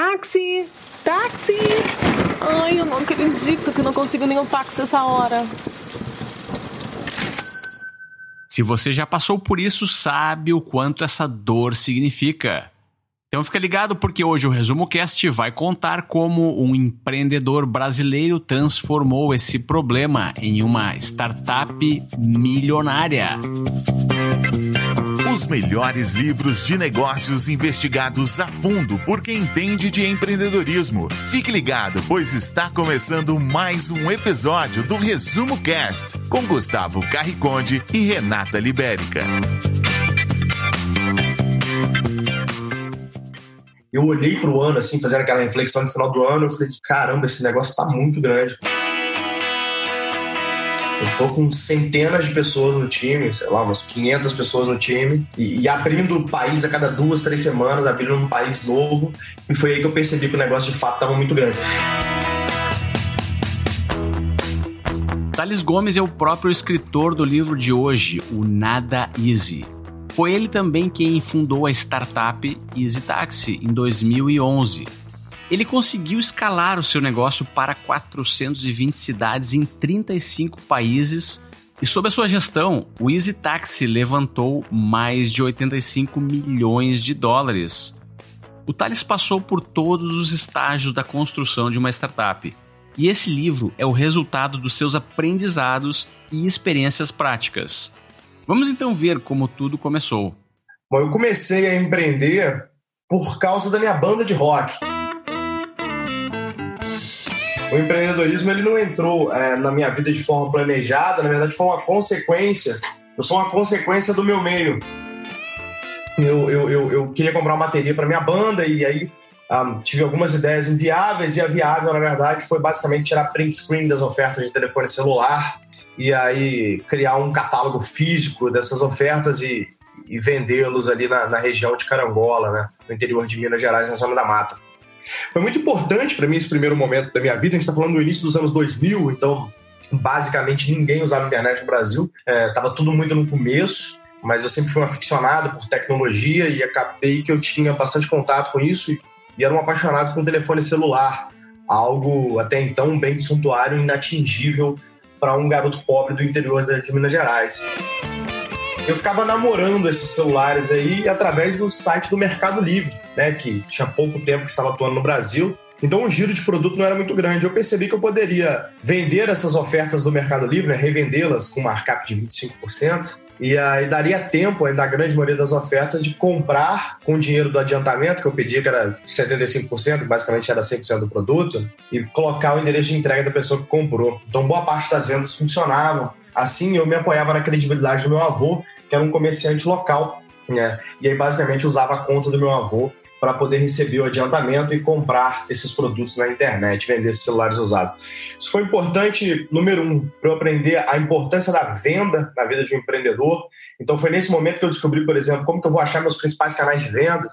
Táxi! Táxi! Ai, eu não acredito que não consigo nenhum táxi essa hora. Se você já passou por isso, sabe o quanto essa dor significa. Então fica ligado porque hoje o Resumo Cast vai contar como um empreendedor brasileiro transformou esse problema em uma startup milionária. Os melhores livros de negócios investigados a fundo por quem entende de empreendedorismo. Fique ligado, pois está começando mais um episódio do Resumo Cast com Gustavo Carriconde e Renata Libérica. Eu olhei para o ano, assim, fazendo aquela reflexão no final do ano, eu falei, caramba, esse negócio está muito grande. Eu estou com centenas de pessoas no time, sei lá, umas 500 pessoas no time, e, e abrindo o país a cada duas, três semanas, abrindo um país novo. E foi aí que eu percebi que o negócio de fato estava muito grande. Thales Gomes é o próprio escritor do livro de hoje, O Nada Easy. Foi ele também quem fundou a startup Easy Taxi em 2011 ele conseguiu escalar o seu negócio para 420 cidades em 35 países e sob a sua gestão, o Easy Taxi levantou mais de 85 milhões de dólares. O Thales passou por todos os estágios da construção de uma startup. E esse livro é o resultado dos seus aprendizados e experiências práticas. Vamos então ver como tudo começou. Bom, eu comecei a empreender por causa da minha banda de rock o empreendedorismo ele não entrou é, na minha vida de forma planejada, na verdade foi uma consequência. Eu sou uma consequência do meu meio. Eu, eu, eu, eu queria comprar uma bateria para minha banda e aí ah, tive algumas ideias inviáveis e a viável, na verdade, foi basicamente tirar print screen das ofertas de telefone celular e aí criar um catálogo físico dessas ofertas e, e vendê-los ali na, na, região de Carangola, né, no interior de Minas Gerais, na zona da mata. Foi muito importante para mim esse primeiro momento da minha vida. A gente está falando do início dos anos 2000, então basicamente ninguém usava internet no Brasil. Estava é, tudo muito no começo, mas eu sempre fui um aficionado por tecnologia e acabei que eu tinha bastante contato com isso e, e era um apaixonado com telefone celular, algo até então bem suntuário inatingível para um garoto pobre do interior de Minas Gerais eu ficava namorando esses celulares aí através do site do Mercado Livre, né, que tinha pouco tempo que estava atuando no Brasil. Então o giro de produto não era muito grande. Eu percebi que eu poderia vender essas ofertas do Mercado Livre, né, revendê-las com markup de 25%, e aí daria tempo, ainda a grande maioria das ofertas, de comprar com o dinheiro do adiantamento, que eu pedia que era 75%, que basicamente era 100% do produto, e colocar o endereço de entrega da pessoa que comprou. Então boa parte das vendas funcionavam. Assim eu me apoiava na credibilidade do meu avô, que era um comerciante local, né? E aí basicamente usava a conta do meu avô para poder receber o adiantamento e comprar esses produtos na internet, vender esses celulares usados. Isso foi importante, número um, para eu aprender a importância da venda na vida de um empreendedor. Então foi nesse momento que eu descobri, por exemplo, como que eu vou achar meus principais canais de venda,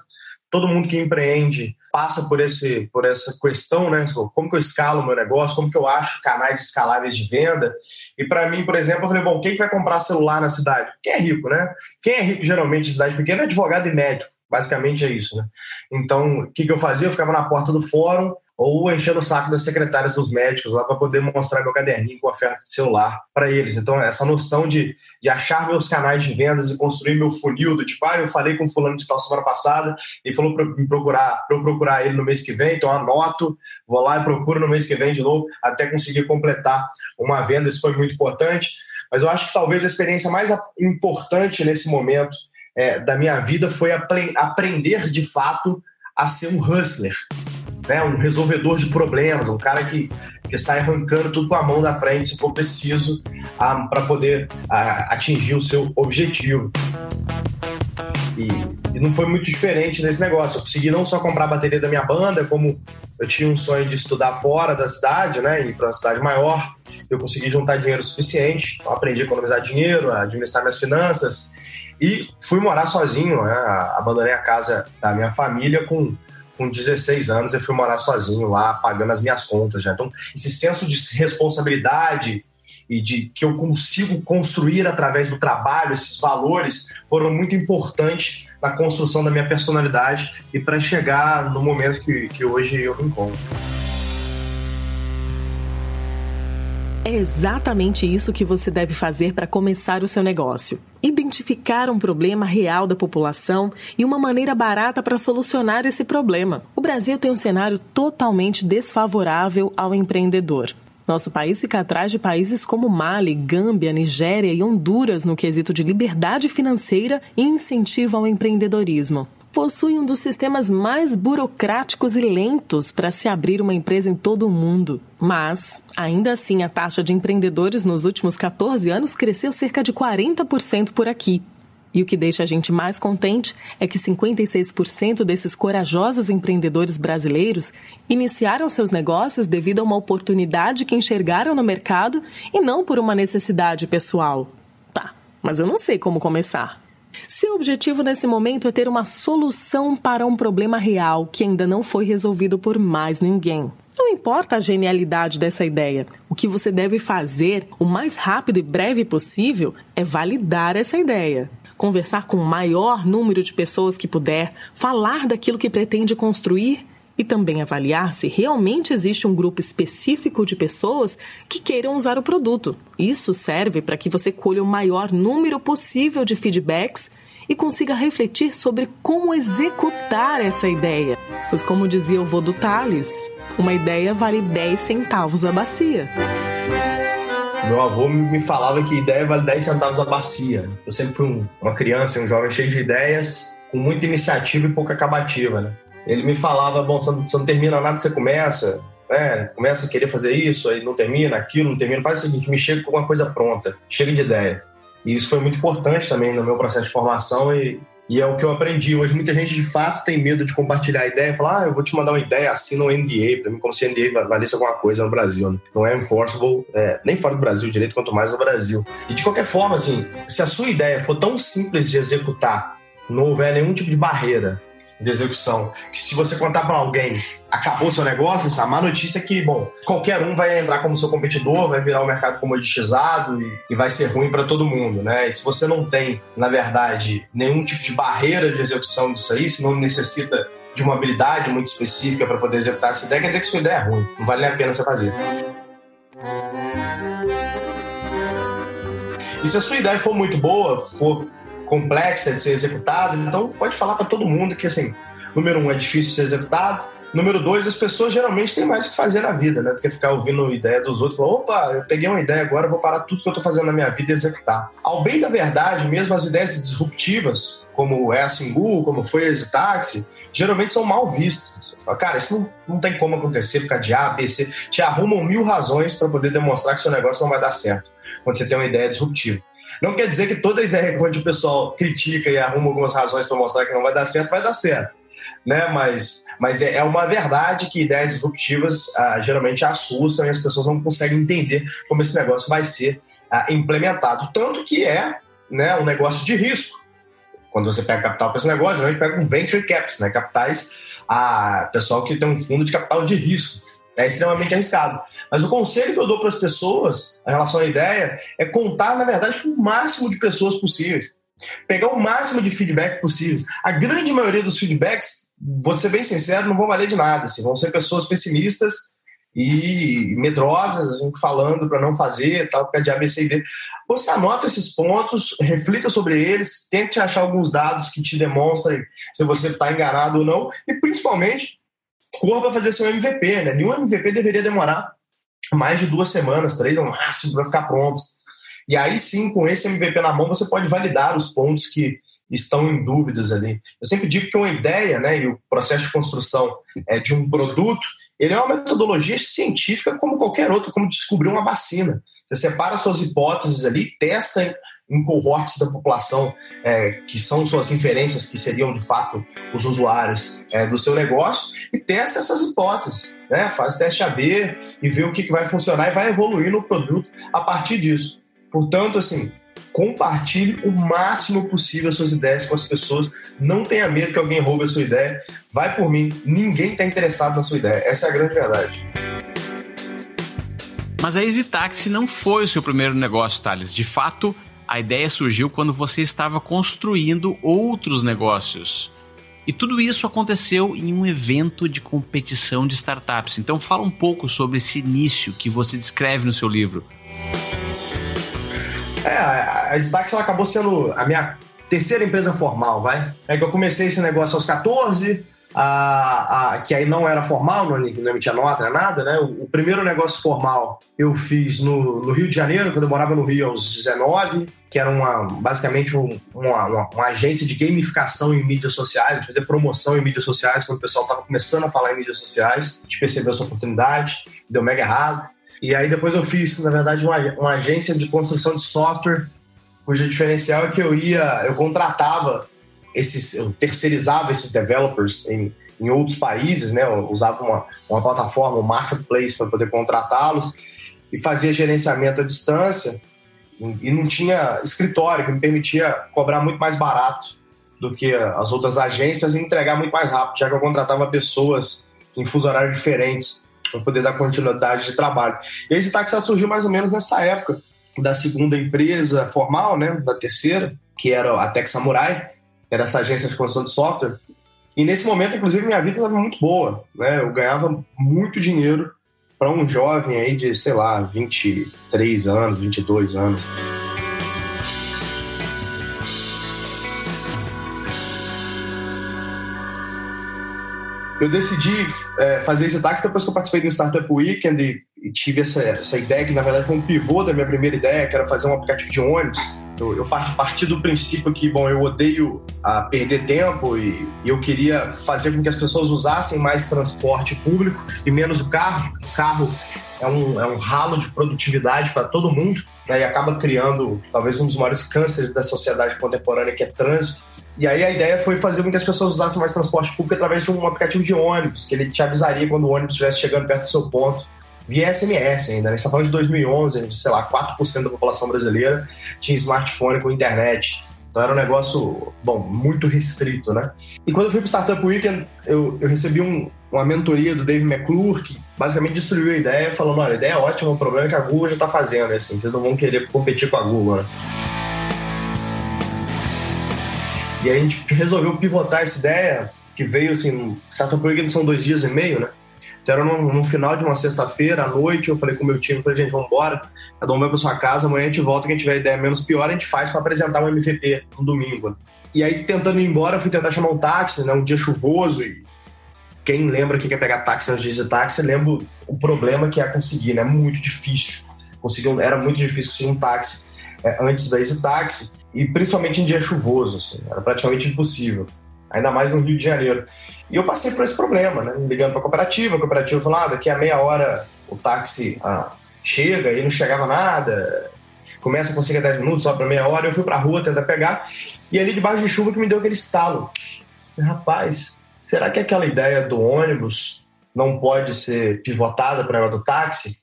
todo mundo que empreende passa por, esse, por essa questão, né? Como que eu escalo o meu negócio, como que eu acho canais escaláveis de venda. E para mim, por exemplo, eu falei, bom, quem que vai comprar celular na cidade? Quem é rico, né? Quem é rico geralmente em cidade pequena é advogado e médico. Basicamente é isso, né? Então, o que, que eu fazia? Eu ficava na porta do fórum, ou enchendo o saco das secretárias dos médicos lá para poder mostrar meu caderninho com oferta de celular para eles. Então, essa noção de, de achar meus canais de vendas e construir meu funil do tipo, ah, eu falei com fulano de tal semana passada e falou para me procurar, para eu procurar ele no mês que vem, então anoto, vou lá e procuro no mês que vem de novo até conseguir completar uma venda. Isso foi muito importante. Mas eu acho que talvez a experiência mais importante nesse momento é, da minha vida foi aprender de fato a ser um hustler né, um resolvedor de problemas, um cara que, que sai arrancando tudo com a mão da frente se for preciso para poder a, atingir o seu objetivo. E, e, não foi muito diferente nesse negócio. Eu consegui não só comprar a bateria da minha banda, como eu tinha um sonho de estudar fora da cidade, né, ir para uma cidade maior, eu consegui juntar dinheiro suficiente, então aprendi a economizar dinheiro, a administrar minhas finanças e fui morar sozinho, né, abandonei a casa da minha família com com 16 anos eu fui morar sozinho lá, pagando as minhas contas já. Então, esse senso de responsabilidade e de que eu consigo construir através do trabalho, esses valores foram muito importantes na construção da minha personalidade e para chegar no momento que, que hoje eu me encontro. É exatamente isso que você deve fazer para começar o seu negócio. Identificar um problema real da população e uma maneira barata para solucionar esse problema. O Brasil tem um cenário totalmente desfavorável ao empreendedor. Nosso país fica atrás de países como Mali, Gâmbia, Nigéria e Honduras no quesito de liberdade financeira e incentivo ao empreendedorismo possui um dos sistemas mais burocráticos e lentos para se abrir uma empresa em todo o mundo. Mas, ainda assim, a taxa de empreendedores nos últimos 14 anos cresceu cerca de 40% por aqui. E o que deixa a gente mais contente é que 56% desses corajosos empreendedores brasileiros iniciaram seus negócios devido a uma oportunidade que enxergaram no mercado e não por uma necessidade pessoal. Tá, mas eu não sei como começar. Seu objetivo nesse momento é ter uma solução para um problema real que ainda não foi resolvido por mais ninguém. Não importa a genialidade dessa ideia. O que você deve fazer o mais rápido e breve possível é validar essa ideia. Conversar com o maior número de pessoas que puder, falar daquilo que pretende construir e também avaliar se realmente existe um grupo específico de pessoas que queiram usar o produto. Isso serve para que você colha o maior número possível de feedbacks e consiga refletir sobre como executar essa ideia. Pois, como dizia o vô do Thales, uma ideia vale 10 centavos a bacia. Meu avô me falava que ideia vale 10 centavos a bacia. Eu sempre fui um, uma criança, um jovem cheio de ideias, com muita iniciativa e pouca acabativa, né? Ele me falava, bom, você não, você não termina nada, você começa, né? Começa a querer fazer isso, aí não termina, aquilo, não termina. Faz o seguinte, me chega com alguma coisa pronta, chega de ideia. E isso foi muito importante também no meu processo de formação e, e é o que eu aprendi. Hoje muita gente de fato tem medo de compartilhar a ideia, falar, ah, eu vou te mandar uma ideia, assina um NDA, para mim como se NDA valesse alguma coisa no Brasil. Né? Não é enforceable, é, nem fora do Brasil direito, quanto mais no Brasil. E de qualquer forma, assim, se a sua ideia for tão simples de executar, não houver nenhum tipo de barreira, de execução. Que se você contar para alguém, acabou seu negócio, a má notícia é que, bom, qualquer um vai entrar como seu competidor, vai virar o um mercado comoditizado e, e vai ser ruim para todo mundo, né? E se você não tem, na verdade, nenhum tipo de barreira de execução disso aí, se não necessita de uma habilidade muito específica para poder executar essa ideia, quer dizer que sua ideia é ruim, não vale a pena você fazer. E se a sua ideia for muito boa, for complexa de ser executado. Então, pode falar para todo mundo que, assim, número um, é difícil de ser executado. Número dois, as pessoas geralmente têm mais o que fazer na vida, né? Do que ficar ouvindo ideia dos outros. Falar, opa, eu peguei uma ideia agora, vou parar tudo que eu estou fazendo na minha vida e executar. Ao bem da verdade, mesmo as ideias disruptivas, como é a Singu, como foi a Exitaxi, geralmente são mal vistas. Fala, Cara, isso não, não tem como acontecer causa de A, B, C. Te arrumam mil razões para poder demonstrar que seu negócio não vai dar certo quando você tem uma ideia disruptiva. Não quer dizer que toda ideia onde o pessoal critica e arruma algumas razões para mostrar que não vai dar certo, vai dar certo. Né? Mas, mas é, é uma verdade que ideias disruptivas ah, geralmente assustam e as pessoas não conseguem entender como esse negócio vai ser ah, implementado. Tanto que é né, um negócio de risco. Quando você pega capital para esse negócio, a gente pega um venture caps, né, capitais, a ah, pessoal que tem um fundo de capital de risco é extremamente arriscado. Mas o conselho que eu dou para as pessoas em relação à ideia é contar, na verdade, com o máximo de pessoas possíveis. Pegar o máximo de feedback possível. A grande maioria dos feedbacks, vou ser bem sincero, não vão valer de nada. Assim, vão ser pessoas pessimistas e medrosas, assim, falando para não fazer, tal, porque de A, B, C e D. Você anota esses pontos, reflita sobre eles, tente achar alguns dados que te demonstrem se você está enganado ou não, e principalmente corra para fazer seu MVP, né? Nenhum MVP deveria demorar mais de duas semanas, três no máximo, para ficar pronto. E aí sim, com esse MVP na mão, você pode validar os pontos que estão em dúvidas ali. Eu sempre digo que uma ideia, né, e o processo de construção é, de um produto, ele é uma metodologia científica como qualquer outra, como descobrir uma vacina. Você separa suas hipóteses ali, testa em cohortes da população é, que são suas inferências, que seriam de fato os usuários é, do seu negócio, e testa essas hipóteses. Né? Faz teste AB e vê o que, que vai funcionar e vai evoluir no produto a partir disso. Portanto, assim, compartilhe o máximo possível as suas ideias com as pessoas. Não tenha medo que alguém roube a sua ideia. Vai por mim. Ninguém está interessado na sua ideia. Essa é a grande verdade. Mas a Easy Taxi não foi o seu primeiro negócio, Thales. De fato, a ideia surgiu quando você estava construindo outros negócios. E tudo isso aconteceu em um evento de competição de startups. Então fala um pouco sobre esse início que você descreve no seu livro. É, a Stax acabou sendo a minha terceira empresa formal, vai. É que eu comecei esse negócio aos 14, a, a, que aí não era formal, não, não emitia nota, não nada, né? O, o, primeiro negócio formal eu fiz no, no, Rio de Janeiro, quando eu morava no Rio aos 19, que era uma, basicamente um, uma, uma, uma, agência de gamificação em mídias sociais, de fazer promoção em mídias sociais, quando o pessoal estava começando a falar em mídias sociais. A gente percebeu essa oportunidade, deu mega errado. E aí depois eu fiz, na verdade, uma, uma agência de construção de software, cujo diferencial é que eu ia, eu contratava esses, eu terceirizava esses developers em, em outros países, né? Eu usava uma, uma plataforma, um marketplace para poder contratá-los e fazia gerenciamento à distância e não tinha escritório que me permitia cobrar muito mais barato do que as outras agências e entregar muito mais rápido, já que eu contratava pessoas em fuso horários diferentes para poder dar continuidade de trabalho. E esse táxi surgiu mais ou menos nessa época da segunda empresa formal, né, da terceira, que era a Tech Samurai, era essa agência de construção de software. E nesse momento, inclusive, minha vida estava muito boa, né? Eu ganhava muito dinheiro para um jovem aí de, sei lá, 23 anos, 22 anos. Eu decidi é, fazer esse táxi depois que eu participei do Startup Weekend e, e tive essa, essa ideia, que na verdade foi um pivô da minha primeira ideia, que era fazer um aplicativo de ônibus. Eu, eu parti do princípio que, bom, eu odeio a perder tempo e, e, eu queria fazer com que as pessoas usassem mais transporte público e menos o carro. O carro é um, é um ralo de produtividade para todo mundo né, e acaba criando talvez um dos maiores cânceres da sociedade contemporânea, que é trânsito. E aí a ideia foi fazer com que as pessoas usassem mais transporte público através de um aplicativo de ônibus, que ele te avisaria quando o ônibus estivesse chegando perto do seu ponto via SMS ainda. Né? A gente está falando de 2011, de, sei lá, 4% da população brasileira tinha smartphone com internet. Então era um negócio, bom, muito restrito, né? E quando eu fui para o Startup Weekend, eu, eu recebi um, uma mentoria do Dave McClure, que basicamente destruiu a ideia, falando, olha, a ideia é ótima, o problema é que a Google já está fazendo, assim, vocês não vão querer competir com a Google, né? E aí a gente resolveu pivotar essa ideia, que veio, assim, Startup Weekend são dois dias e meio, né? Então era no, no final de uma sexta-feira, à noite, eu falei com o meu time, falei, gente, vamos embora, cada um vai para sua casa, amanhã a gente volta, quem tiver ideia menos pior, a gente faz para apresentar um MVP no domingo. E aí, tentando ir embora, eu fui tentar chamar um táxi, né, um dia chuvoso, e quem lembra que quer pegar táxi antes de Táxi, lembra o problema que é conseguir, né, muito difícil. Conseguir, era muito difícil conseguir um táxi é, antes da Easy e principalmente em dia chuvoso, assim, era praticamente impossível ainda mais no Rio de Janeiro. E eu passei por esse problema, né? Ligando para a cooperativa, a cooperativa falou: ah, daqui a meia hora o táxi ah, chega e não chegava nada, começa a conseguir 10 minutos, só para meia hora. Eu fui para a rua tentar pegar, e ali debaixo de chuva que me deu aquele estalo. Rapaz, será que aquela ideia do ônibus não pode ser pivotada para ela do táxi?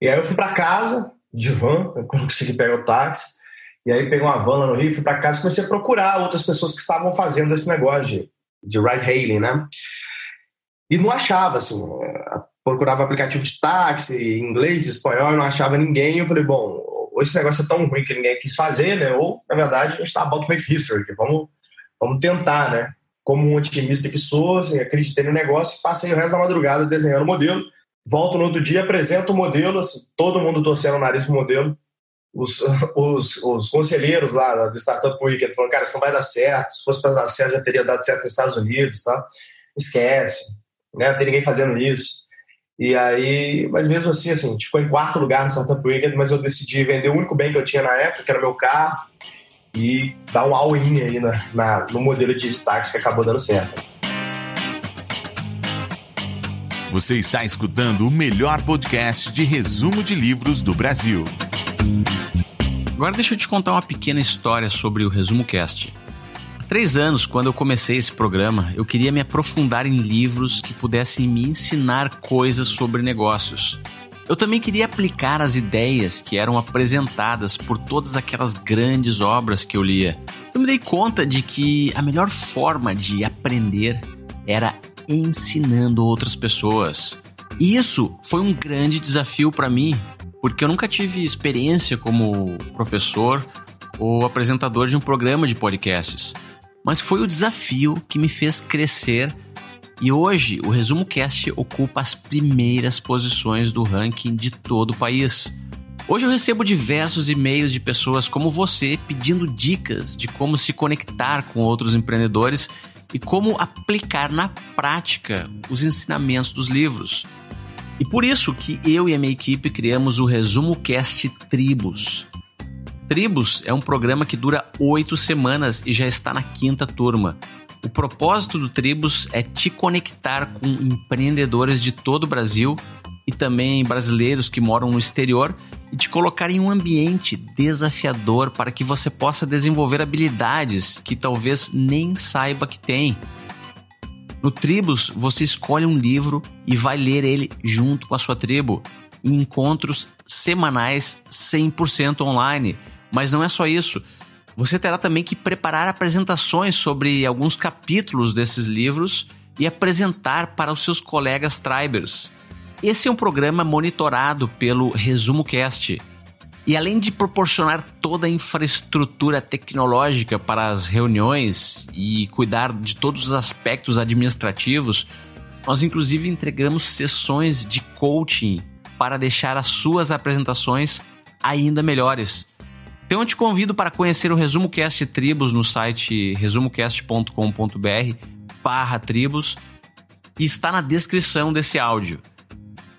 E aí eu fui para casa, de van, eu consegui pegar o táxi. E aí peguei uma van lá no Rio, fui para casa e comecei a procurar outras pessoas que estavam fazendo esse negócio de, de ride-hailing, né? E não achava, assim, procurava aplicativo de táxi, inglês, espanhol, não achava ninguém. Eu falei, bom, ou esse negócio é tão ruim que ninguém quis fazer, né? Ou, na verdade, a gente está about to make history, vamos, vamos tentar, né? Como um otimista que sou, assim, acreditei no negócio, passei o resto da madrugada desenhando o modelo. Volto no outro dia, apresento o modelo, assim, todo mundo torcendo o nariz pro modelo os, os, os conselheiros lá do Startup Weekend falaram, cara, isso não vai dar certo, se fosse para dar certo já teria dado certo nos Estados Unidos, tá? Esquece, né? Não tem ninguém fazendo isso. E aí, mas mesmo assim, assim, a gente ficou em quarto lugar no Startup Weekend, mas eu decidi vender o único bem que eu tinha na época, que era meu carro, e dar um all-in aí na, na, no modelo de táxi que acabou dando certo. Você está escutando o melhor podcast de resumo de livros do Brasil. Agora deixa eu te contar uma pequena história sobre o Resumo Cast. Há três anos, quando eu comecei esse programa, eu queria me aprofundar em livros que pudessem me ensinar coisas sobre negócios. Eu também queria aplicar as ideias que eram apresentadas por todas aquelas grandes obras que eu lia. Eu me dei conta de que a melhor forma de aprender era ensinando outras pessoas. E isso foi um grande desafio para mim, porque eu nunca tive experiência como professor ou apresentador de um programa de podcasts. Mas foi o desafio que me fez crescer e hoje o Resumo Cast ocupa as primeiras posições do ranking de todo o país. Hoje eu recebo diversos e-mails de pessoas como você pedindo dicas de como se conectar com outros empreendedores e como aplicar na prática os ensinamentos dos livros. E por isso que eu e a minha equipe criamos o Resumo Cast Tribos. Tribos é um programa que dura oito semanas e já está na quinta turma. O propósito do Tribos é te conectar com empreendedores de todo o Brasil e também brasileiros que moram no exterior e te colocar em um ambiente desafiador para que você possa desenvolver habilidades que talvez nem saiba que tem. No Tribos, você escolhe um livro e vai ler ele junto com a sua tribo, em encontros semanais 100% online. Mas não é só isso. Você terá também que preparar apresentações sobre alguns capítulos desses livros e apresentar para os seus colegas tribers. Esse é um programa monitorado pelo Resumo Cast. E além de proporcionar toda a infraestrutura tecnológica para as reuniões e cuidar de todos os aspectos administrativos, nós inclusive entregamos sessões de coaching para deixar as suas apresentações ainda melhores. Então eu te convido para conhecer o Resumo Cast Tribos no site resumocast.com.br barra tribos e está na descrição desse áudio.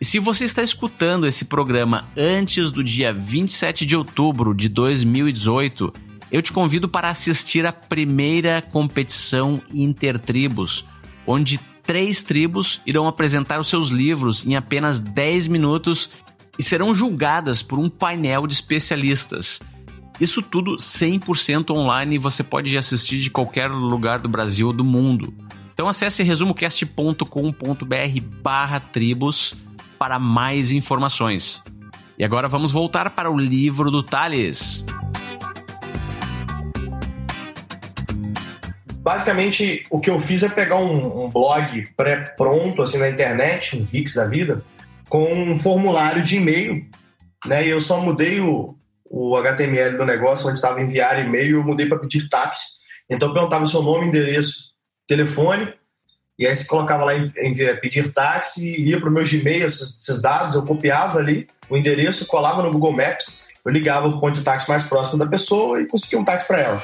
E se você está escutando esse programa antes do dia 27 de outubro de 2018, eu te convido para assistir a primeira competição Intertribos, onde três tribos irão apresentar os seus livros em apenas 10 minutos e serão julgadas por um painel de especialistas. Isso tudo 100% online e você pode assistir de qualquer lugar do Brasil ou do mundo. Então acesse resumocast.com.br barra tribos para mais informações. E agora vamos voltar para o livro do Thales. Basicamente, o que eu fiz é pegar um, um blog pré-pronto, assim, na internet, um VIX da vida, com um formulário de e-mail, né? E eu só mudei o, o HTML do negócio, onde estava enviar e-mail, eu mudei para pedir táxi. Então eu perguntava seu nome, endereço, telefone, e aí você colocava lá em, em pedir táxi, ia para o meu Gmail esses, esses, dados, eu copiava ali o endereço, colava no Google Maps, eu ligava o ponto de táxi mais próximo da pessoa e conseguia um táxi para ela.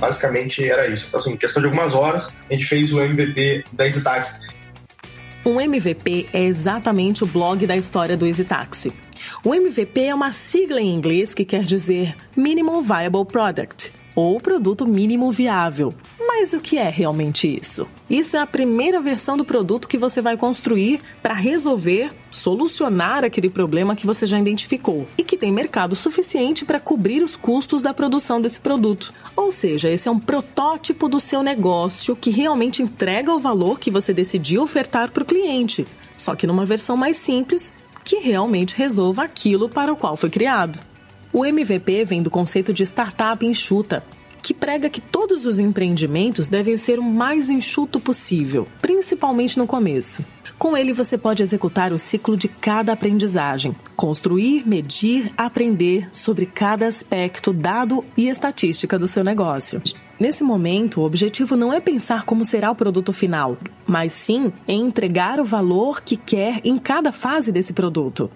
Basicamente era isso. Então, assim, em questão de algumas horas, a gente fez o MVP da EasyTaxi. Um MVP é exatamente o blog da história do EasyTaxi. O MVP é uma sigla em inglês que quer dizer Minimum Viable Product, ou produto mínimo viável. Mas o que é realmente isso? Isso é a primeira versão do produto que você vai construir para resolver, solucionar aquele problema que você já identificou e que tem mercado suficiente para cobrir os custos da produção desse produto. Ou seja, esse é um protótipo do seu negócio que realmente entrega o valor que você decidiu ofertar para o cliente, só que numa versão mais simples que realmente resolva aquilo para o qual foi criado. O MVP vem do conceito de startup enxuta, que prega que todos os empreendimentos devem ser o mais enxuto possível, principalmente no começo. Com ele, você pode executar o ciclo de cada aprendizagem, construir, medir, aprender sobre cada aspecto, dado e estatística do seu negócio. Nesse momento, o objetivo não é pensar como será o produto final, mas sim em entregar o valor que quer em cada fase desse produto.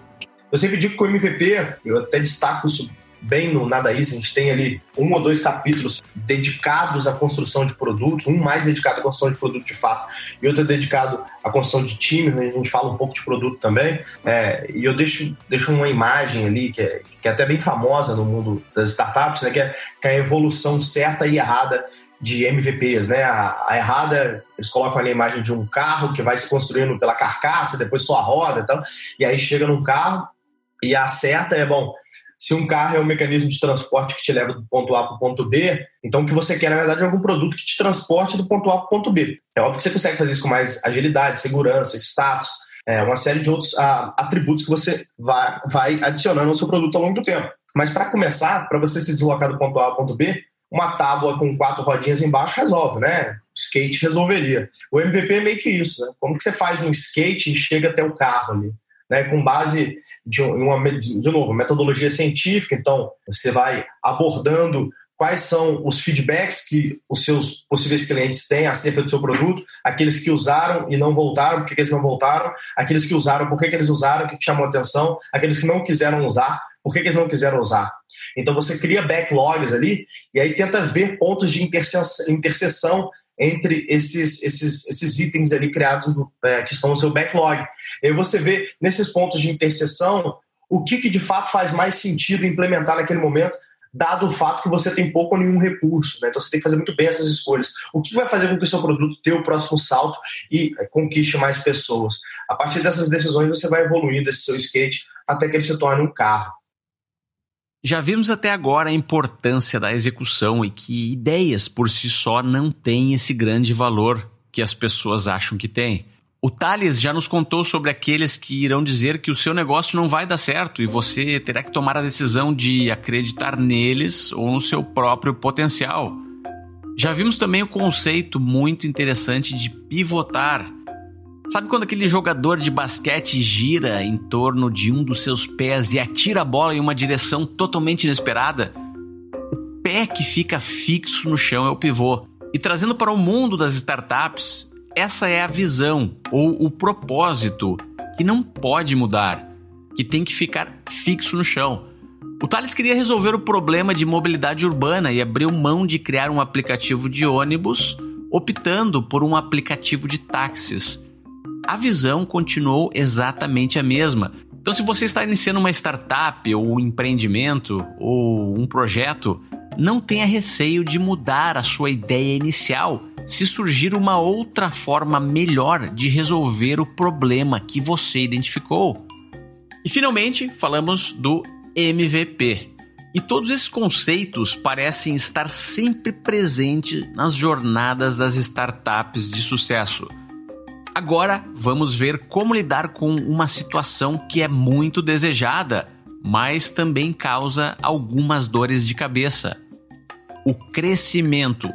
Eu sempre digo que o MVP, eu até destaco isso bem no Nada a gente tem ali um ou dois capítulos dedicados à construção de produtos, um mais dedicado à construção de produto de fato e outro dedicado à construção de time, né? a gente fala um pouco de produto também, é, e eu deixo, deixo uma imagem ali que é, que é até bem famosa no mundo das startups, né? que, é, que é a evolução certa e errada de MVPs, né? A, a, errada, eles colocam ali a imagem de um carro que vai se construindo pela carcaça, depois só a roda e tal, e aí chega num carro, e a certa é, bom, se um carro é um mecanismo de transporte que te leva do ponto A para o ponto B, então o que você quer, na verdade, é algum produto que te transporte do ponto A para o ponto B. É óbvio que você consegue fazer isso com mais agilidade, segurança, status, é, uma série de outros a, atributos que você vai, vai adicionando ao seu produto ao longo do tempo. Mas para começar, para você se deslocar do ponto A ao ponto B, uma tábua com quatro rodinhas embaixo resolve, né? O skate resolveria. O MVP é meio que isso, né? Como que você faz um skate e chega até o carro ali? Né, com base de uma, de novo, metodologia científica, então você vai abordando quais são os feedbacks que os seus possíveis clientes têm acerca do seu produto, aqueles que usaram e não voltaram, por que, eles não voltaram, aqueles que usaram, por que, eles usaram, o que chamou atenção, aqueles que não quiseram usar, por que eles não quiseram usar. Então você cria backlogs ali e aí tenta ver pontos de interseção entre esses, esses, esses itens ali criados é, que estão no seu backlog. E aí você vê nesses pontos de interseção o que, que de fato faz mais sentido implementar naquele momento dado o fato que você tem pouco ou nenhum recurso. Né? Então você tem que fazer muito bem essas escolhas. O que vai fazer com que o seu produto tenha o próximo salto e é, conquiste mais pessoas? A partir dessas decisões você vai evoluindo esse seu skate até que ele se torne um carro. Já vimos até agora a importância da execução e que ideias por si só não têm esse grande valor que as pessoas acham que têm. O Thales já nos contou sobre aqueles que irão dizer que o seu negócio não vai dar certo e você terá que tomar a decisão de acreditar neles ou no seu próprio potencial. Já vimos também o conceito muito interessante de pivotar. Sabe quando aquele jogador de basquete gira em torno de um dos seus pés e atira a bola em uma direção totalmente inesperada? O pé que fica fixo no chão é o pivô. E trazendo para o mundo das startups, essa é a visão ou o propósito que não pode mudar, que tem que ficar fixo no chão. O Thales queria resolver o problema de mobilidade urbana e abriu mão de criar um aplicativo de ônibus, optando por um aplicativo de táxis. A visão continuou exatamente a mesma. Então, se você está iniciando uma startup ou um empreendimento ou um projeto, não tenha receio de mudar a sua ideia inicial se surgir uma outra forma melhor de resolver o problema que você identificou. E finalmente, falamos do MVP. E todos esses conceitos parecem estar sempre presentes nas jornadas das startups de sucesso. Agora, vamos ver como lidar com uma situação que é muito desejada mas também causa algumas dores de cabeça. O crescimento.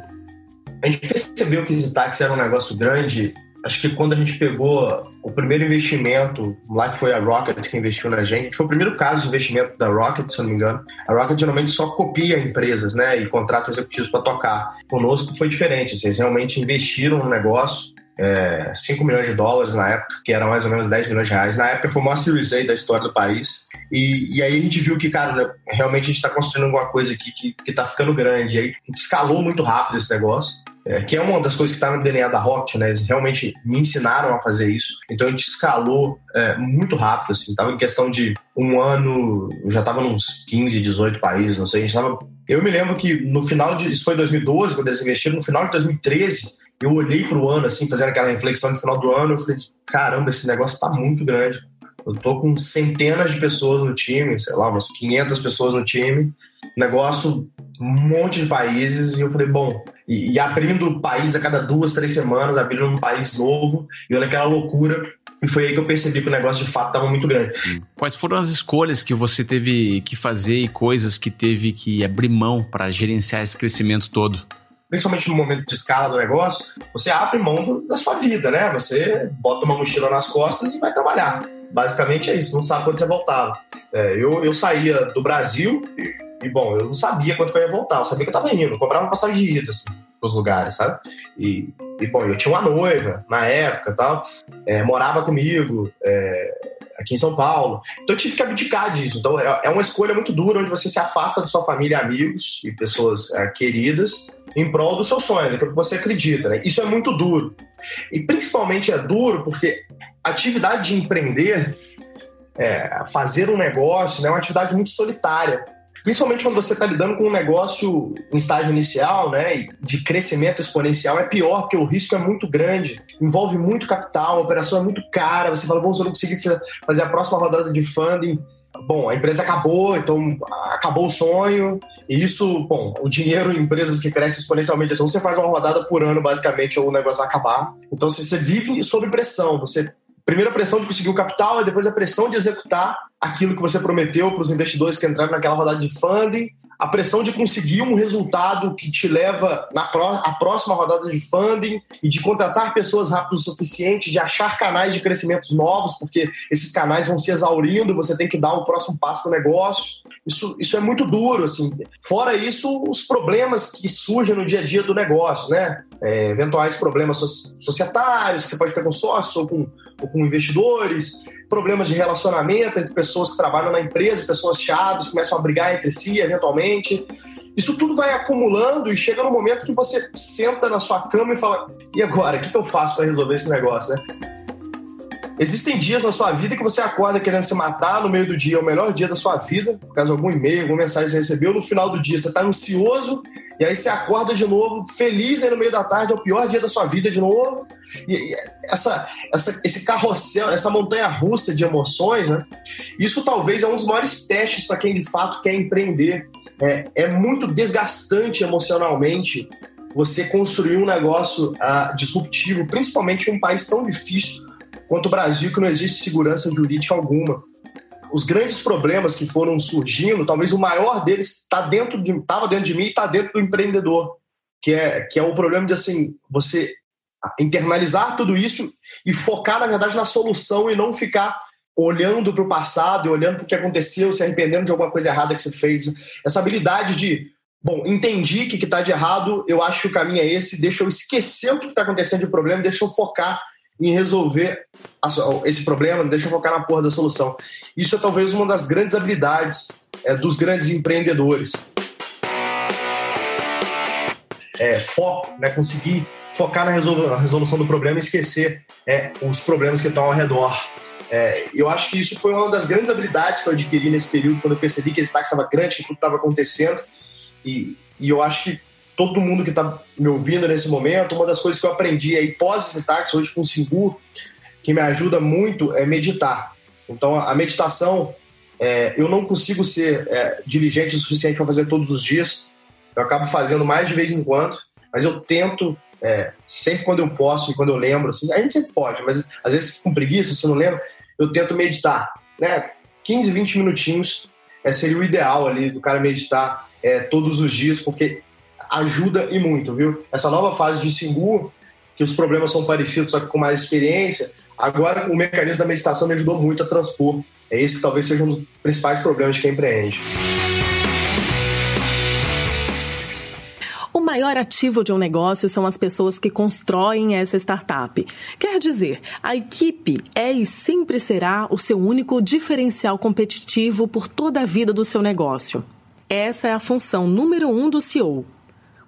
A gente percebeu que o táxi era um negócio grande. Acho que quando a gente pegou o primeiro investimento, lá que foi a Rocket que investiu na gente, foi o primeiro caso de investimento da Rocket, se eu não me engano. A Rocket geralmente só copia empresas, né, e contrata executivos para tocar. Conosco foi diferente, vocês realmente investiram no negócio, é, 5 milhões de dólares na época, que era mais ou menos 10 milhões de reais. Na época foi o maior Series A da história do país. E, e aí a gente viu que, cara, né, realmente a gente está construindo alguma coisa aqui que, que tá ficando grande. E aí escalou muito rápido esse negócio. É, que é uma das coisas que está no DNA da Rocket, né? Eles realmente me ensinaram a fazer isso. Então a gente escalou é, muito rápido, assim. Tava em questão de um ano, eu já estava nos 15, 18 países, não sei. A gente tava... Eu me lembro que no final de. Isso foi 2012, quando eles investiram. No final de 2013, eu olhei para o ano, assim, fazendo aquela reflexão no final do ano, eu falei, caramba, esse negócio está muito grande. Eu tô com centenas de pessoas no time, sei lá, umas 500 pessoas no time, negócio, um monte de países, e eu falei, bom, e, e abrindo país a cada duas, três semanas, abrindo um país novo, e olha aquela loucura, e foi aí que eu percebi que o negócio de fato estava muito grande. Quais foram as escolhas que você teve que fazer e coisas que teve que abrir mão para gerenciar esse crescimento todo? Principalmente no momento de escala do negócio, você abre mão da sua vida, né? Você bota uma mochila nas costas e vai trabalhar. Basicamente é isso, não sabe quando você voltava. É, eu, eu saía do Brasil e, e, bom, eu não sabia quando eu ia voltar, eu sabia que eu estava indo, eu comprava passagem de ida, assim, pros lugares, sabe? E, e, bom, eu tinha uma noiva na época tal, é, morava comigo, é, aqui em São Paulo. Então eu tive que abdicar disso. Então é, é uma escolha muito dura onde você se afasta da sua família, amigos e pessoas é, queridas em prol do seu sonho, daquilo que você acredita. Né? Isso é muito duro. E principalmente é duro porque a atividade de empreender, é, fazer um negócio, né, é uma atividade muito solitária principalmente quando você está lidando com um negócio em estágio inicial, né, de crescimento exponencial, é pior, porque o risco é muito grande, envolve muito capital, a operação é muito cara, você fala, bom, se eu não conseguir fazer a próxima rodada de funding, bom, a empresa acabou, então acabou o sonho, e isso, bom, o dinheiro em empresas que crescem exponencialmente, assim, você faz uma rodada por ano, basicamente, ou o negócio vai acabar. Então, você vive sob pressão, você primeiro a pressão de conseguir o capital e depois a pressão de executar aquilo que você prometeu para os investidores que entraram naquela rodada de funding, a pressão de conseguir um resultado que te leva na pró próxima rodada de funding e de contratar pessoas rápido o suficiente, de achar canais de crescimento novos, porque esses canais vão se exaurindo, você tem que dar o um próximo passo no negócio. Isso, isso é muito duro, assim. Fora isso, os problemas que surgem no dia a dia do negócio, né? É, eventuais problemas societários que você pode ter com sócios ou com, ou com investidores, problemas de relacionamento entre pessoas que trabalham na empresa, pessoas chaves, começam a brigar entre si, eventualmente. Isso tudo vai acumulando e chega no momento que você senta na sua cama e fala: e agora? O que eu faço para resolver esse negócio, né? Existem dias na sua vida que você acorda querendo se matar, no meio do dia é o melhor dia da sua vida, por causa de algum e-mail, alguma mensagem que você recebeu, no final do dia você está ansioso, e aí você acorda de novo, feliz, aí no meio da tarde é o pior dia da sua vida de novo. E, essa, essa, esse carrossel, essa montanha russa de emoções, né? Isso talvez é um dos maiores testes para quem de fato quer empreender. É, é muito desgastante emocionalmente você construir um negócio uh, disruptivo, principalmente em um país tão difícil quanto o Brasil, que não existe segurança jurídica alguma. Os grandes problemas que foram surgindo, talvez o maior deles está dentro de, estava dentro de mim e está dentro do empreendedor, que é que é o problema de assim você internalizar tudo isso e focar na verdade na solução e não ficar olhando para o passado e olhando para o que aconteceu, se arrependendo de alguma coisa errada que você fez. Essa habilidade de bom, entendi o que está de errado, eu acho que o caminho é esse, deixa eu esquecer o que está acontecendo de problema, deixa eu focar em resolver esse problema, deixa eu focar na porra da solução. Isso é talvez uma das grandes habilidades é, dos grandes empreendedores. É, foco, né? conseguir focar na resolução do problema e esquecer é, os problemas que estão ao redor. É, eu acho que isso foi uma das grandes habilidades que eu adquiri nesse período, quando eu percebi que esse táxi estava grande, que tudo estava acontecendo. E, e eu acho que todo mundo que está me ouvindo nesse momento, uma das coisas que eu aprendi aí pós esse táxi, hoje com o Singu, que me ajuda muito, é meditar. Então, a meditação, é, eu não consigo ser é, diligente o suficiente para fazer todos os dias. Eu acabo fazendo mais de vez em quando, mas eu tento, é, sempre quando eu posso e quando eu lembro. Assim, a gente sempre pode, mas às vezes com preguiça, se não lembra, eu tento meditar. Né? 15, 20 minutinhos é, seria o ideal ali do cara meditar é, todos os dias, porque ajuda e muito, viu? Essa nova fase de Singu, que os problemas são parecidos, só que com mais experiência, agora o mecanismo da meditação me ajudou muito a transpor. É esse que talvez seja um dos principais problemas de quem empreende. O maior ativo de um negócio são as pessoas que constroem essa startup. Quer dizer, a equipe é e sempre será o seu único diferencial competitivo por toda a vida do seu negócio. Essa é a função número um do CEO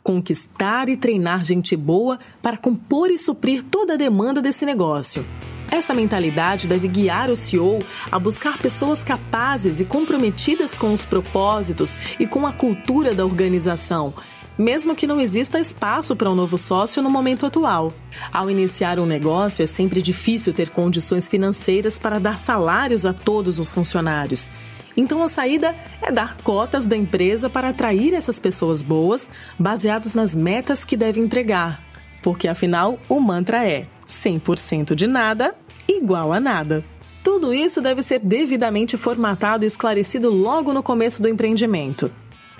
conquistar e treinar gente boa para compor e suprir toda a demanda desse negócio. Essa mentalidade deve guiar o CEO a buscar pessoas capazes e comprometidas com os propósitos e com a cultura da organização, mesmo que não exista espaço para um novo sócio no momento atual. Ao iniciar um negócio, é sempre difícil ter condições financeiras para dar salários a todos os funcionários. Então a saída é dar cotas da empresa para atrair essas pessoas boas, baseados nas metas que deve entregar. Porque afinal, o mantra é 100% de nada igual a nada. Tudo isso deve ser devidamente formatado e esclarecido logo no começo do empreendimento.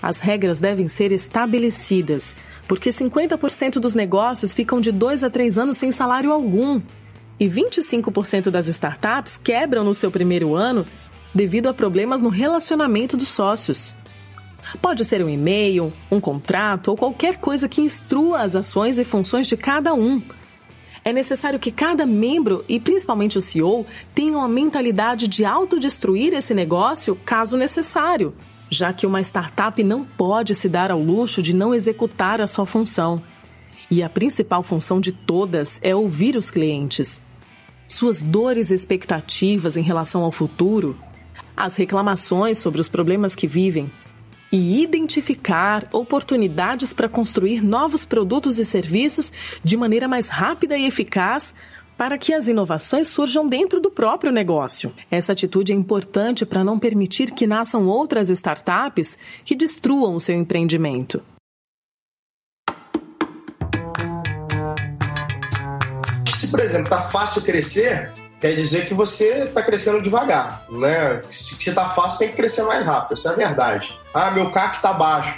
As regras devem ser estabelecidas, porque 50% dos negócios ficam de 2 a 3 anos sem salário algum. E 25% das startups quebram no seu primeiro ano devido a problemas no relacionamento dos sócios. Pode ser um e-mail, um contrato ou qualquer coisa que instrua as ações e funções de cada um. É necessário que cada membro, e principalmente o CEO, tenham a mentalidade de autodestruir esse negócio caso necessário, já que uma startup não pode se dar ao luxo de não executar a sua função. E a principal função de todas é ouvir os clientes. Suas dores e expectativas em relação ao futuro as reclamações sobre os problemas que vivem e identificar oportunidades para construir novos produtos e serviços de maneira mais rápida e eficaz para que as inovações surjam dentro do próprio negócio. Essa atitude é importante para não permitir que nasçam outras startups que destruam o seu empreendimento. Se, por exemplo, está fácil crescer, quer dizer que você está crescendo devagar, né? Se você está fácil, tem que crescer mais rápido, isso é a verdade. Ah, meu CAC está baixo.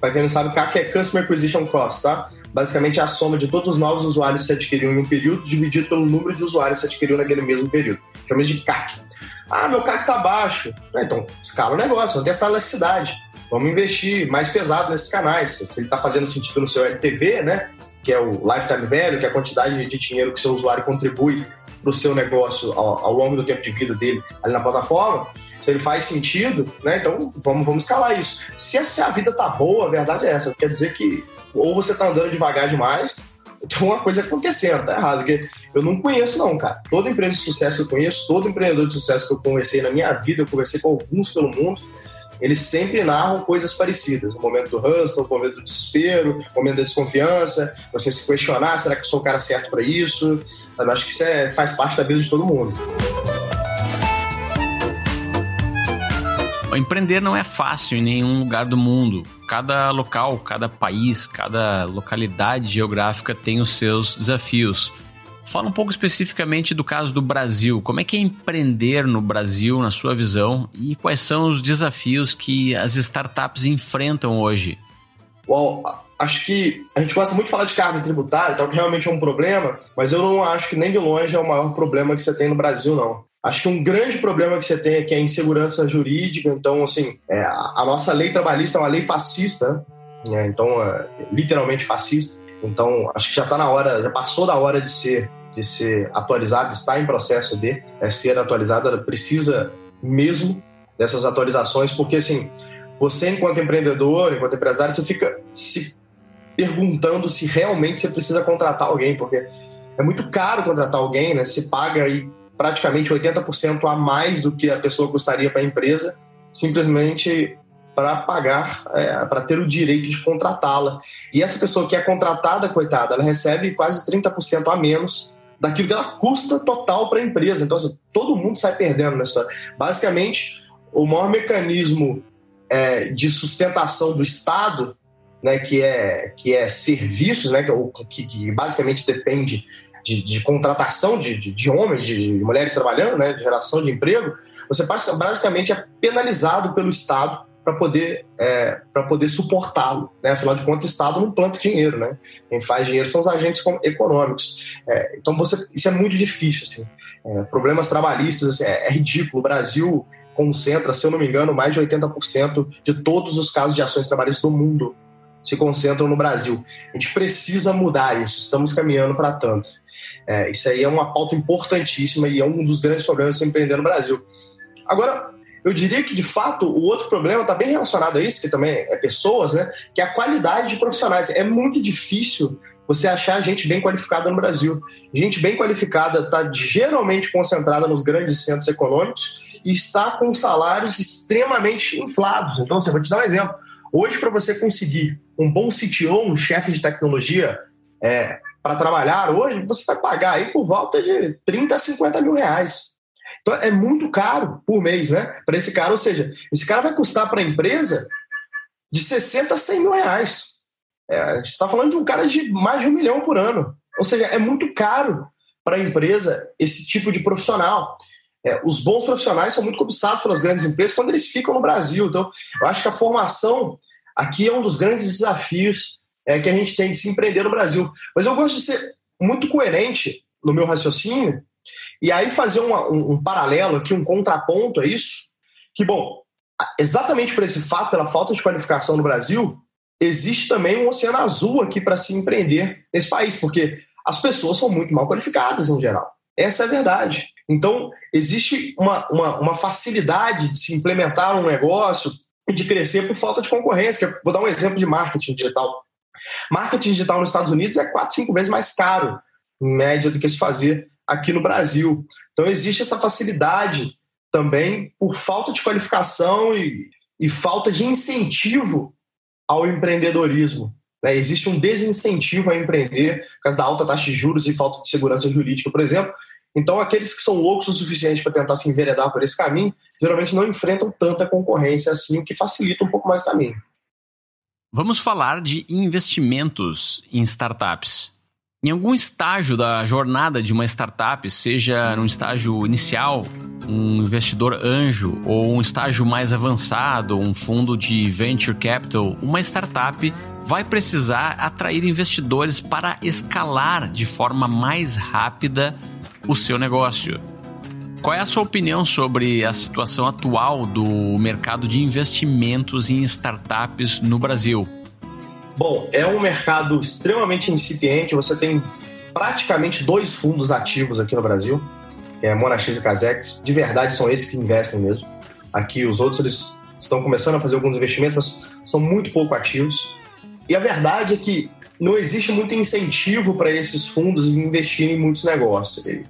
Para quem não sabe, CAC é Customer Acquisition Cost, tá? Basicamente é a soma de todos os novos usuários que você adquiriu em um período dividido pelo número de usuários que você adquiriu naquele mesmo período. Chamamos de CAC. Ah, meu CAC está baixo. Então, escala o negócio, vamos testar a elasticidade. Vamos investir mais pesado nesses canais. Se ele está fazendo sentido no seu LTV, né? Que é o lifetime value, que é a quantidade de dinheiro que seu usuário contribui para o seu negócio ao, ao, longo do tempo de vida dele ali na plataforma, se ele faz sentido, né? Então vamos, vamos escalar isso. Se a, se a vida tá boa, a verdade é essa. Quer dizer que ou você tá andando devagar demais, tem uma coisa acontecendo, tá errado. Porque eu não conheço, não, cara. Todo empresa de sucesso que eu conheço, todo empreendedor de sucesso que eu conversei na minha vida, eu conversei com alguns pelo mundo, eles sempre narram coisas parecidas. O momento do hustle, o momento do desespero, o momento da desconfiança, você se questionar, será que eu sou o cara certo para isso? Eu acho que isso é, faz parte da vida de todo mundo. Empreender não é fácil em nenhum lugar do mundo. Cada local, cada país, cada localidade geográfica tem os seus desafios. Fala um pouco especificamente do caso do Brasil. Como é que é empreender no Brasil, na sua visão, e quais são os desafios que as startups enfrentam hoje? Bom, acho que a gente gosta muito de falar de carga tributária, então que realmente é um problema, mas eu não acho que nem de longe é o maior problema que você tem no Brasil, não. Acho que um grande problema que você tem aqui é a insegurança jurídica. Então, assim, é, a nossa lei trabalhista é uma lei fascista, né? então, é, literalmente fascista. Então, acho que já está na hora, já passou da hora de ser, de ser atualizada, está em processo de é, ser atualizada. Precisa mesmo dessas atualizações, porque, assim, você, enquanto empreendedor, enquanto empresário, você fica se perguntando se realmente você precisa contratar alguém, porque é muito caro contratar alguém, né? Se paga aí praticamente 80% a mais do que a pessoa custaria para a empresa, simplesmente para pagar, é, para ter o direito de contratá-la. E essa pessoa que é contratada, coitada, ela recebe quase 30% a menos daquilo que ela custa total para a empresa. Então, assim, todo mundo sai perdendo nessa história. Basicamente, o maior mecanismo é, de sustentação do Estado né, que, é, que é serviços, né, que, que basicamente depende de, de contratação de, de, de homens, de, de, mulheres trabalhando, né, de geração de emprego, você basicamente é penalizado pelo Estado para poder, é, poder suportá-lo. Né? Afinal de contas, o Estado não planta dinheiro. Né? Quem faz dinheiro são os agentes econômicos. É, então, você, isso é muito difícil. Assim. É, problemas trabalhistas assim, é, é ridículo. O Brasil concentra, se eu não me engano, mais de 80% de todos os casos de ações trabalhistas do mundo se concentram no Brasil. A gente precisa mudar isso, estamos caminhando para tanto. É, isso aí é uma pauta importantíssima e é um dos grandes problemas de se empreender no Brasil. Agora, eu diria que, de fato, o outro problema está bem relacionado a isso, que também é pessoas, né? Que é a qualidade de profissionais. É muito difícil você achar gente bem qualificada no Brasil. Gente bem qualificada está geralmente concentrada nos grandes centros econômicos e está com salários extremamente inflados. Então, assim, vou te dar um exemplo. Hoje, para você conseguir um bom CTO, um chefe de tecnologia é, para trabalhar hoje, você vai pagar aí por volta de 30 a 50 mil reais. Então é muito caro por mês, né? Para esse cara, ou seja, esse cara vai custar para a empresa de 60 a 100 mil reais. É, a gente está falando de um cara de mais de um milhão por ano. Ou seja, é muito caro para a empresa esse tipo de profissional. É, os bons profissionais são muito cobiçados pelas grandes empresas quando eles ficam no Brasil. Então, eu acho que a formação aqui é um dos grandes desafios é, que a gente tem de se empreender no Brasil. Mas eu gosto de ser muito coerente no meu raciocínio e aí fazer uma, um, um, paralelo aqui, um contraponto a isso, que, bom, exatamente por esse fato, pela falta de qualificação no Brasil, existe também um oceano azul aqui para se empreender nesse país, porque as pessoas são muito mal qualificadas em geral. Essa é a verdade. Então, existe uma, uma, uma facilidade de se implementar um negócio de crescer por falta de concorrência. Vou dar um exemplo de marketing digital. Marketing digital nos Estados Unidos é quatro, cinco vezes mais caro, em média, do que se fazer aqui no Brasil. Então, existe essa facilidade também por falta de qualificação e, e falta de incentivo ao empreendedorismo. Né? Existe um desincentivo a empreender por causa da alta taxa de juros e falta de segurança jurídica, por exemplo. Então, aqueles que são loucos o suficiente para tentar se enveredar por esse caminho, geralmente não enfrentam tanta concorrência assim, o que facilita um pouco mais o caminho. Vamos falar de investimentos em startups. Em algum estágio da jornada de uma startup, seja num estágio inicial, um investidor anjo, ou um estágio mais avançado, um fundo de venture capital, uma startup vai precisar atrair investidores para escalar de forma mais rápida o seu negócio. Qual é a sua opinião sobre a situação atual do mercado de investimentos em startups no Brasil? Bom, é um mercado extremamente incipiente. Você tem praticamente dois fundos ativos aqui no Brasil, que é Monax e Casex. De verdade, são esses que investem mesmo. Aqui, os outros eles estão começando a fazer alguns investimentos, mas são muito pouco ativos. E a verdade é que não existe muito incentivo para esses fundos investirem em muitos negócios. É,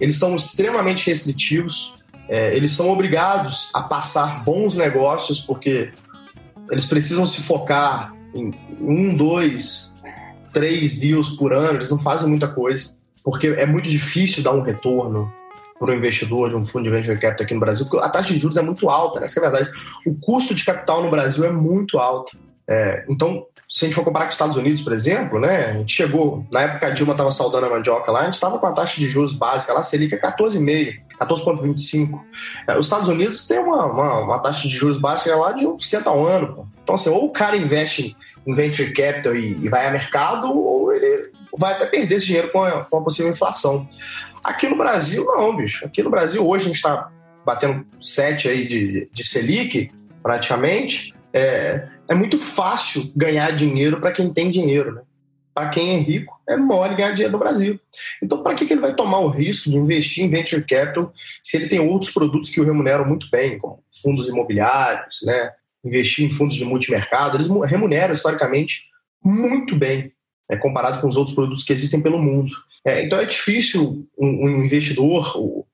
eles são extremamente restritivos, é, eles são obrigados a passar bons negócios, porque eles precisam se focar em um, dois, três deals por ano, eles não fazem muita coisa, porque é muito difícil dar um retorno para o investidor de um fundo de venture capital aqui no Brasil, porque a taxa de juros é muito alta, né? essa é a verdade. O custo de capital no Brasil é muito alto. É, então, se a gente for comparar com os Estados Unidos, por exemplo, né, a gente chegou, na época a Dilma estava saudando a mandioca lá, a gente estava com a taxa de juros básica lá, Selic é 14,5%. 14,25. É, os Estados Unidos têm uma, uma, uma, taxa de juros básica lá de 1% ao ano. Pô. Então, assim, ou o cara investe em venture capital e, e, vai a mercado, ou ele vai até perder esse dinheiro com a, com a possível inflação. Aqui no Brasil, não, bicho. Aqui no Brasil, hoje a gente está batendo 7 aí de, de Selic, praticamente. É, é muito fácil ganhar dinheiro para quem tem dinheiro, né? para quem é rico, é mole ganhar dinheiro no Brasil. Então, para que, que ele vai tomar o risco de investir em venture capital se ele tem outros produtos que o remuneram muito bem, como fundos imobiliários, né? investir em fundos de multimercado? Eles remuneram, historicamente, muito bem, é, comparado com os outros produtos que existem pelo mundo. É, então, é difícil um, um investidor, o,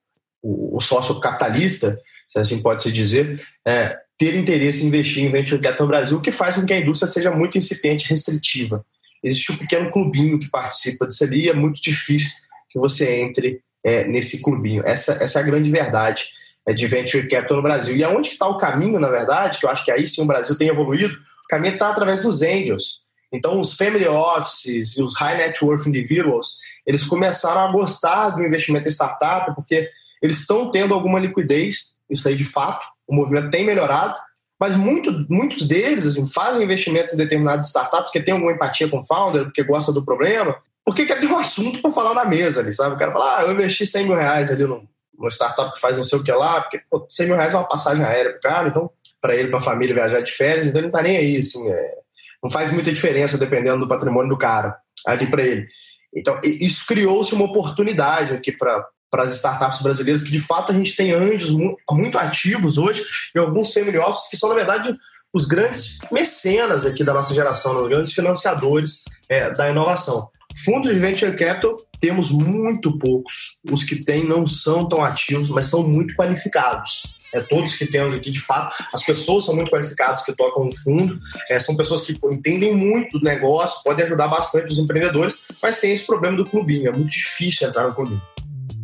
o, o, sócio capitalista, se assim pode se dizer, é, ter interesse em investir em venture capital no Brasil, o que faz com que a indústria seja muito incipiente e restritiva existe um pequeno clubinho que participa disso ali e é muito difícil que você entre é, nesse clubinho. Essa, essa é a grande verdade é, de venture capital no Brasil. E aonde está o caminho, na verdade, que eu acho que aí sim o Brasil tem evoluído, o caminho está através dos angels. Então, os family offices e os high net worth individuals, eles começaram a gostar do investimento em startup porque eles estão tendo alguma liquidez, isso aí de fato, o movimento tem melhorado, mas muito, muitos deles assim, fazem investimentos em determinadas startups porque tem alguma empatia com o founder, porque gosta do problema, porque quer ter um assunto para falar na mesa ali, sabe? O cara fala, ah, eu investi 100 mil reais ali numa startup que faz não sei o que lá, porque pô, 100 mil reais é uma passagem aérea pro cara, então, para ele, para a família viajar de férias, então ele não tá nem aí, assim, é, não faz muita diferença dependendo do patrimônio do cara ali para ele. Então, isso criou-se uma oportunidade aqui para para as startups brasileiras, que de fato a gente tem anjos muito ativos hoje e alguns family offices que são, na verdade, os grandes mecenas aqui da nossa geração, né, os grandes financiadores é, da inovação. Fundos de venture capital temos muito poucos. Os que tem não são tão ativos, mas são muito qualificados. É, todos que temos aqui, de fato, as pessoas são muito qualificadas que tocam no fundo, é, são pessoas que entendem muito do negócio, podem ajudar bastante os empreendedores, mas tem esse problema do clubinho, é muito difícil entrar no clubinho.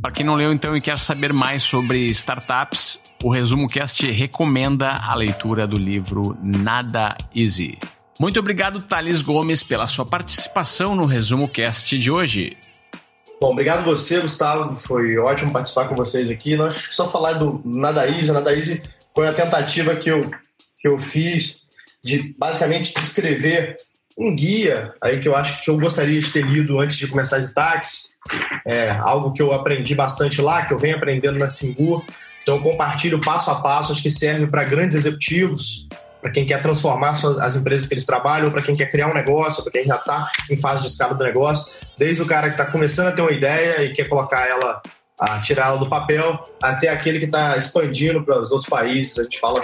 Para quem não leu então e quer saber mais sobre startups, o Resumo Cast recomenda a leitura do livro Nada Easy. Muito obrigado, Thales Gomes, pela sua participação no Resumo Cast de hoje. Bom, obrigado você, Gustavo. Foi ótimo participar com vocês aqui. Nós só falar do Nada Easy. Nada Easy foi a tentativa que eu, que eu fiz de basicamente descrever um guia aí que eu acho que eu gostaria de ter lido antes de começar as táxi é algo que eu aprendi bastante lá, que eu venho aprendendo na Singu. Então, eu compartilho passo a passo, acho que serve para grandes executivos, para quem quer transformar as empresas que eles trabalham, para quem quer criar um negócio, para quem já está em fase de escala do negócio, desde o cara que está começando a ter uma ideia e quer colocar ela, a tirar ela do papel, até aquele que está expandindo para os outros países. A gente fala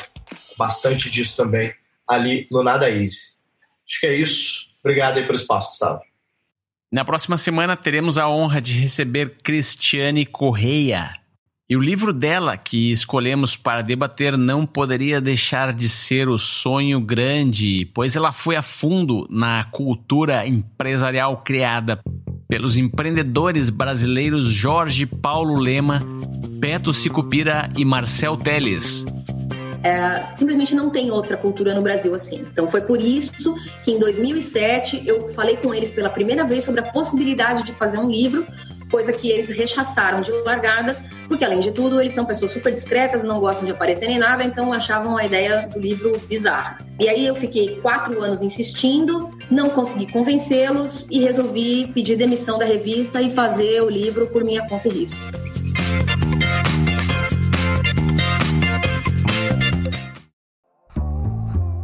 bastante disso também ali no Nada Easy. Acho que é isso. Obrigado aí pelo espaço, Gustavo. Na próxima semana teremos a honra de receber Cristiane Correia. E o livro dela que escolhemos para debater não poderia deixar de ser O Sonho Grande, pois ela foi a fundo na cultura empresarial criada pelos empreendedores brasileiros Jorge Paulo Lema, Beto Sicupira e Marcel Teles. É, simplesmente não tem outra cultura no Brasil assim. Então foi por isso que em 2007 eu falei com eles pela primeira vez sobre a possibilidade de fazer um livro, coisa que eles rechaçaram de largada, porque além de tudo eles são pessoas super discretas, não gostam de aparecer nem nada, então achavam a ideia do livro bizarra. E aí eu fiquei quatro anos insistindo, não consegui convencê-los e resolvi pedir demissão da revista e fazer o livro por minha conta e risco.